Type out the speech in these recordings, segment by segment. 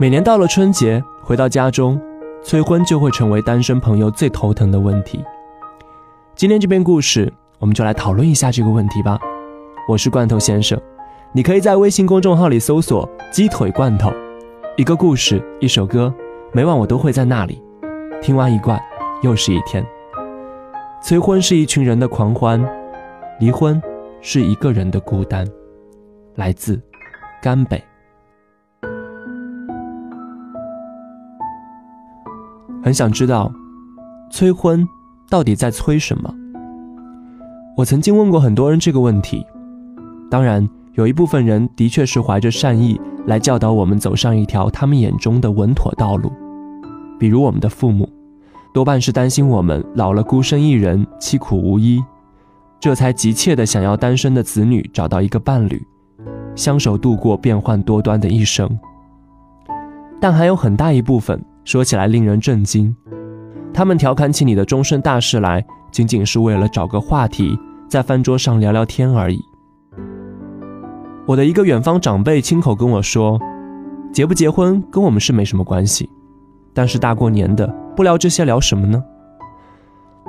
每年到了春节，回到家中，催婚就会成为单身朋友最头疼的问题。今天这篇故事，我们就来讨论一下这个问题吧。我是罐头先生，你可以在微信公众号里搜索“鸡腿罐头”，一个故事，一首歌，每晚我都会在那里。听完一罐，又是一天。催婚是一群人的狂欢，离婚是一个人的孤单。来自甘北。很想知道，催婚到底在催什么？我曾经问过很多人这个问题。当然，有一部分人的确是怀着善意来教导我们走上一条他们眼中的稳妥道路，比如我们的父母，多半是担心我们老了孤身一人、凄苦无依，这才急切的想要单身的子女找到一个伴侣，相守度过变幻多端的一生。但还有很大一部分。说起来令人震惊，他们调侃起你的终身大事来，仅仅是为了找个话题在饭桌上聊聊天而已。我的一个远方长辈亲口跟我说，结不结婚跟我们是没什么关系，但是大过年的不聊这些聊什么呢？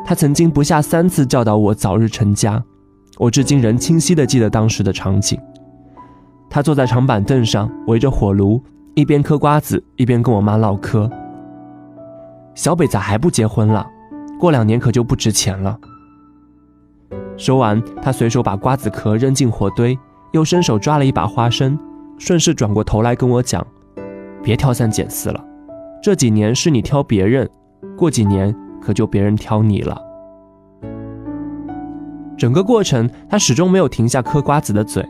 他曾经不下三次教导我早日成家，我至今仍清晰地记得当时的场景。他坐在长板凳上，围着火炉，一边嗑瓜子，一边跟我妈唠嗑。小北咋还不结婚了？过两年可就不值钱了。说完，他随手把瓜子壳扔进火堆，又伸手抓了一把花生，顺势转过头来跟我讲：“别挑三拣四了，这几年是你挑别人，过几年可就别人挑你了。”整个过程，他始终没有停下嗑瓜子的嘴，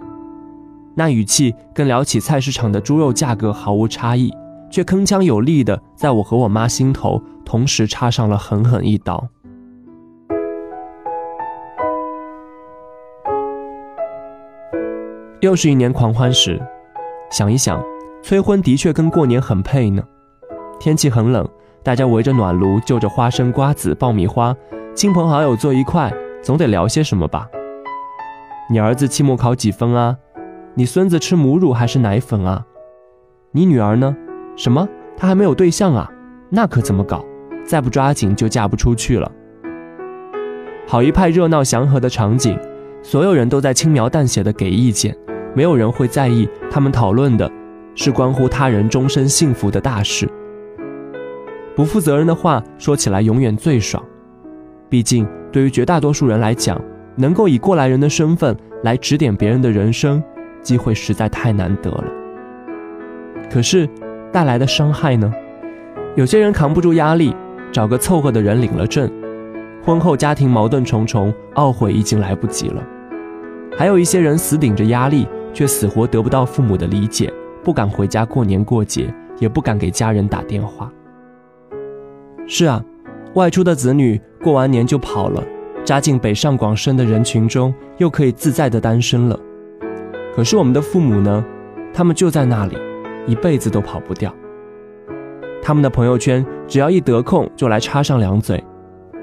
那语气跟聊起菜市场的猪肉价格毫无差异。却铿锵有力的在我和我妈心头同时插上了狠狠一刀。又是一年狂欢时，想一想，催婚的确跟过年很配呢。天气很冷，大家围着暖炉，就着花生、瓜子、爆米花，亲朋好友坐一块，总得聊些什么吧？你儿子期末考几分啊？你孙子吃母乳还是奶粉啊？你女儿呢？什么？她还没有对象啊？那可怎么搞？再不抓紧就嫁不出去了。好一派热闹祥和的场景，所有人都在轻描淡写的给意见，没有人会在意他们讨论的是关乎他人终身幸福的大事。不负责任的话说起来永远最爽，毕竟对于绝大多数人来讲，能够以过来人的身份来指点别人的人生，机会实在太难得了。可是。带来的伤害呢？有些人扛不住压力，找个凑合的人领了证，婚后家庭矛盾重重，懊悔已经来不及了。还有一些人死顶着压力，却死活得不到父母的理解，不敢回家过年过节，也不敢给家人打电话。是啊，外出的子女过完年就跑了，扎进北上广深的人群中，又可以自在的单身了。可是我们的父母呢？他们就在那里。一辈子都跑不掉。他们的朋友圈，只要一得空就来插上两嘴，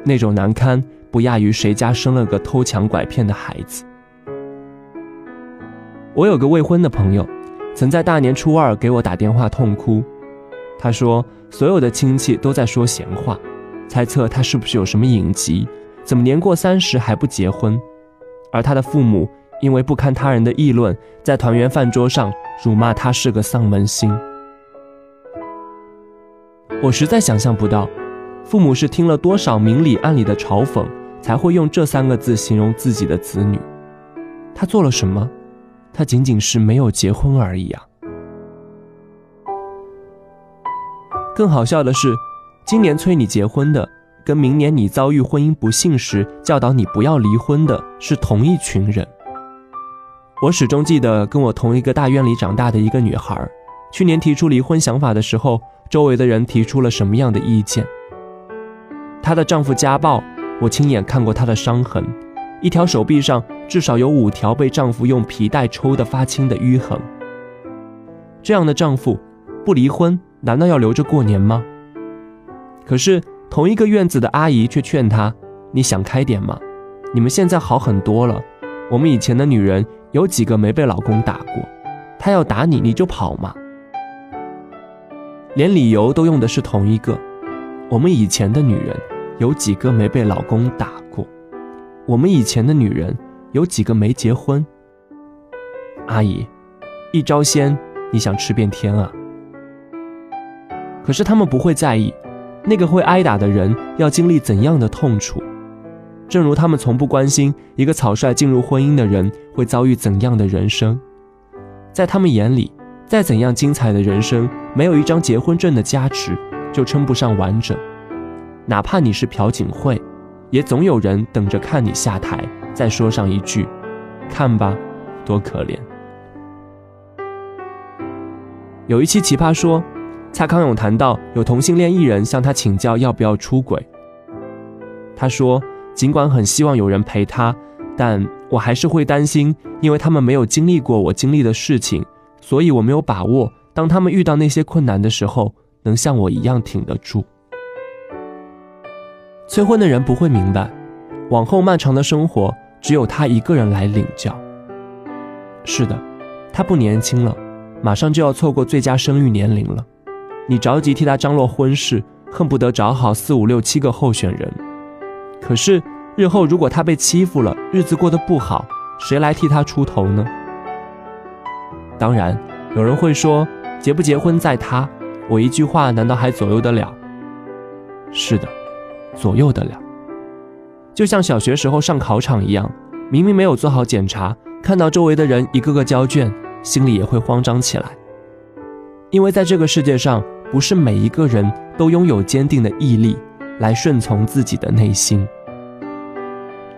那种难堪不亚于谁家生了个偷抢拐骗的孩子。我有个未婚的朋友，曾在大年初二给我打电话痛哭。他说，所有的亲戚都在说闲话，猜测他是不是有什么隐疾，怎么年过三十还不结婚？而他的父母因为不堪他人的议论，在团圆饭桌上。辱骂他是个丧门星，我实在想象不到，父母是听了多少明里暗里的嘲讽，才会用这三个字形容自己的子女。他做了什么？他仅仅是没有结婚而已啊！更好笑的是，今年催你结婚的，跟明年你遭遇婚姻不幸时教导你不要离婚的是同一群人。我始终记得跟我同一个大院里长大的一个女孩，去年提出离婚想法的时候，周围的人提出了什么样的意见？她的丈夫家暴，我亲眼看过她的伤痕，一条手臂上至少有五条被丈夫用皮带抽得发青的淤痕。这样的丈夫，不离婚难道要留着过年吗？可是同一个院子的阿姨却劝她：“你想开点嘛，你们现在好很多了，我们以前的女人。”有几个没被老公打过？他要打你，你就跑嘛。连理由都用的是同一个。我们以前的女人有几个没被老公打过？我们以前的女人有几个没结婚？阿姨，一招鲜，你想吃遍天啊？可是他们不会在意，那个会挨打的人要经历怎样的痛楚，正如他们从不关心一个草率进入婚姻的人会遭遇怎样的人生。在他们眼里，再怎样精彩的人生，没有一张结婚证的加持，就称不上完整。哪怕你是朴槿惠，也总有人等着看你下台，再说上一句：“看吧，多可怜。”有一期《奇葩说》。蔡康永谈到有同性恋艺人向他请教要不要出轨，他说：“尽管很希望有人陪他，但我还是会担心，因为他们没有经历过我经历的事情，所以我没有把握，当他们遇到那些困难的时候，能像我一样挺得住。”催婚的人不会明白，往后漫长的生活只有他一个人来领教。是的，他不年轻了，马上就要错过最佳生育年龄了。你着急替他张罗婚事，恨不得找好四五六七个候选人。可是日后如果他被欺负了，日子过得不好，谁来替他出头呢？当然，有人会说，结不结婚在他，我一句话难道还左右得了？是的，左右得了。就像小学时候上考场一样，明明没有做好检查，看到周围的人一个个交卷，心里也会慌张起来，因为在这个世界上。不是每一个人都拥有坚定的毅力来顺从自己的内心。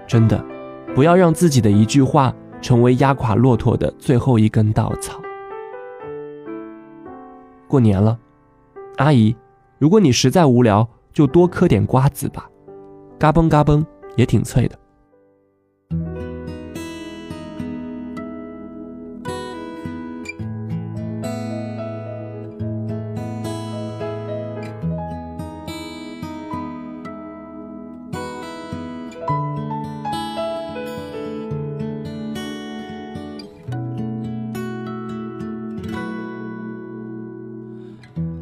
真的，不要让自己的一句话成为压垮骆驼的最后一根稻草。过年了，阿姨，如果你实在无聊，就多嗑点瓜子吧，嘎嘣嘎嘣，也挺脆的。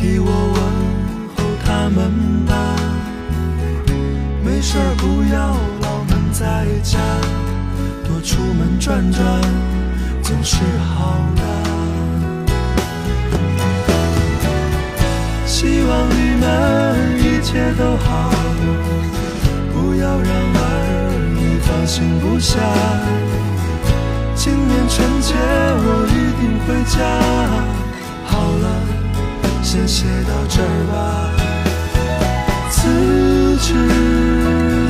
替我问候他们吧。没事儿不要老闷在家，多出门转转总是好的。希望你们一切都好，不要让儿女放心不下。今年春节我一定回家。好了。先写到这儿吧。此致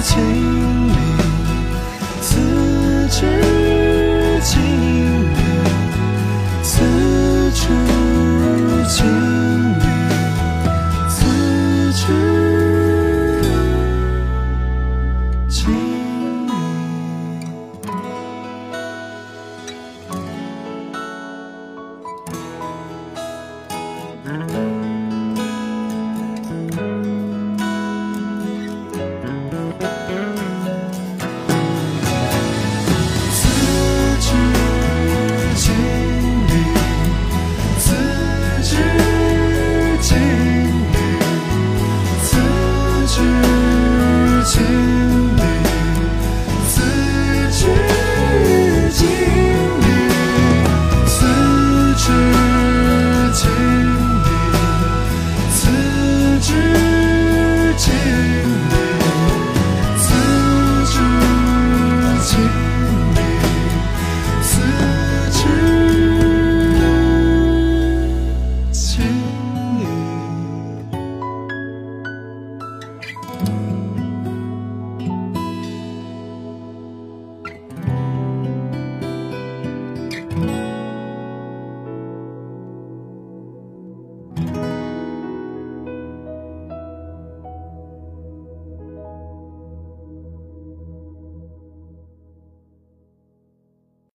敬礼此致敬礼此